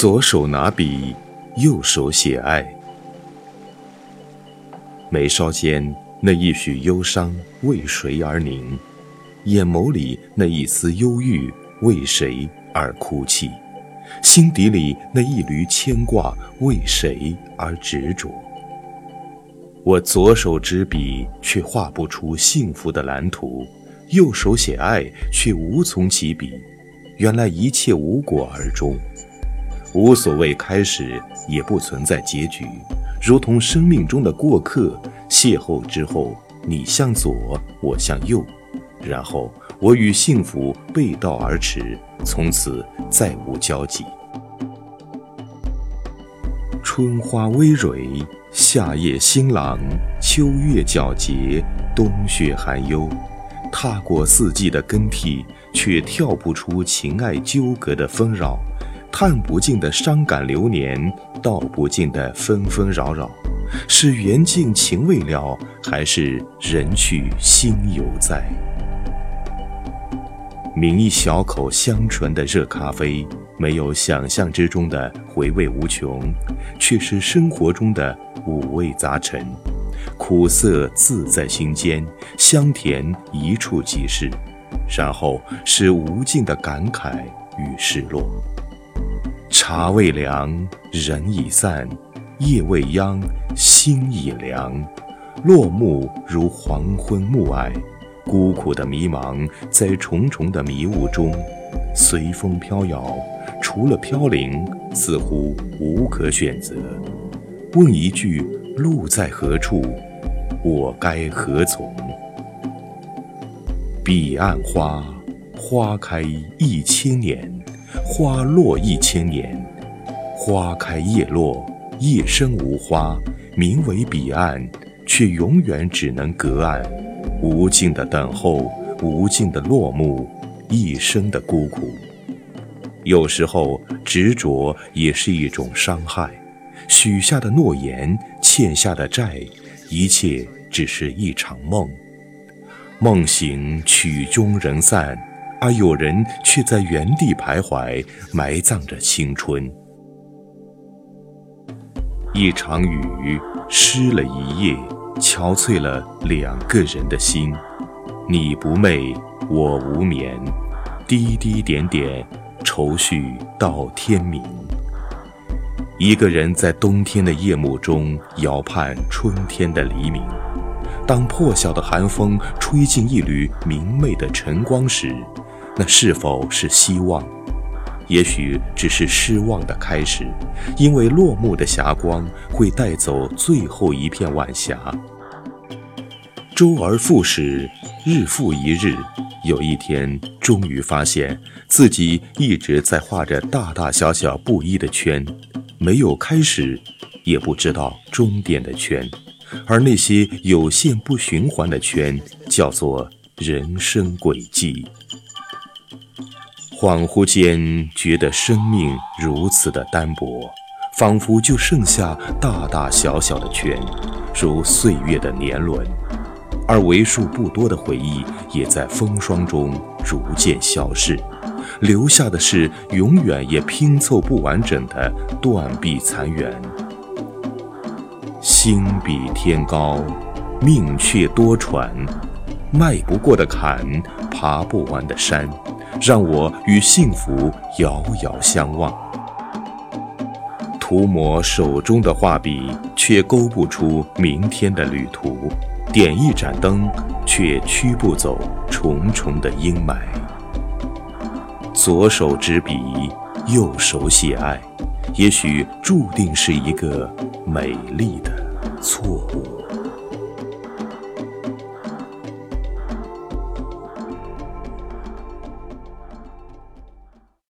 左手拿笔，右手写爱。眉梢间那一许忧伤为谁而凝？眼眸里那一丝忧郁为谁而哭泣？心底里那一缕牵挂为谁而执着？我左手执笔，却画不出幸福的蓝图；右手写爱，却无从起笔。原来一切无果而终。无所谓开始，也不存在结局，如同生命中的过客。邂逅之后，你向左，我向右，然后我与幸福背道而驰，从此再无交集。春花葳蕤，夏夜星朗，秋月皎洁，冬雪寒幽。踏过四季的更替，却跳不出情爱纠葛的纷扰。叹不尽的伤感流年，道不尽的纷纷扰扰，是缘尽情未了，还是人去心犹在？抿一小口香醇的热咖啡，没有想象之中的回味无穷，却是生活中的五味杂陈，苦涩自在心间，香甜一触即逝，然后是无尽的感慨与失落。茶未凉，人已散；夜未央，心已凉。落幕如黄昏暮霭，孤苦的迷茫在重重的迷雾中，随风飘摇。除了飘零，似乎无可选择。问一句：路在何处？我该何从？彼岸花，花开一千年。花落一千年，花开叶落，叶生无花，名为彼岸，却永远只能隔岸。无尽的等候，无尽的落幕，一生的孤苦。有时候，执着也是一种伤害。许下的诺言，欠下的债，一切只是一场梦。梦醒，曲终人散。而有人却在原地徘徊，埋葬着青春。一场雨湿了一夜，憔悴了两个人的心。你不寐，我无眠，滴滴点点，愁绪到天明。一个人在冬天的夜幕中遥盼春天的黎明。当破晓的寒风吹进一缕明媚的晨光时，那是否是希望？也许只是失望的开始，因为落幕的霞光会带走最后一片晚霞。周而复始，日复一日，有一天，终于发现自己一直在画着大大小小不一的圈，没有开始，也不知道终点的圈，而那些有限不循环的圈，叫做人生轨迹。恍惚间，觉得生命如此的单薄，仿佛就剩下大大小小的圈，如岁月的年轮，而为数不多的回忆也在风霜中逐渐消逝，留下的是永远也拼凑不完整的断壁残垣。心比天高，命却多舛，迈不过的坎，爬不完的山。让我与幸福遥遥相望，涂抹手中的画笔，却勾不出明天的旅途；点一盏灯，却驱不走重重的阴霾。左手执笔，右手写爱，也许注定是一个美丽的错误。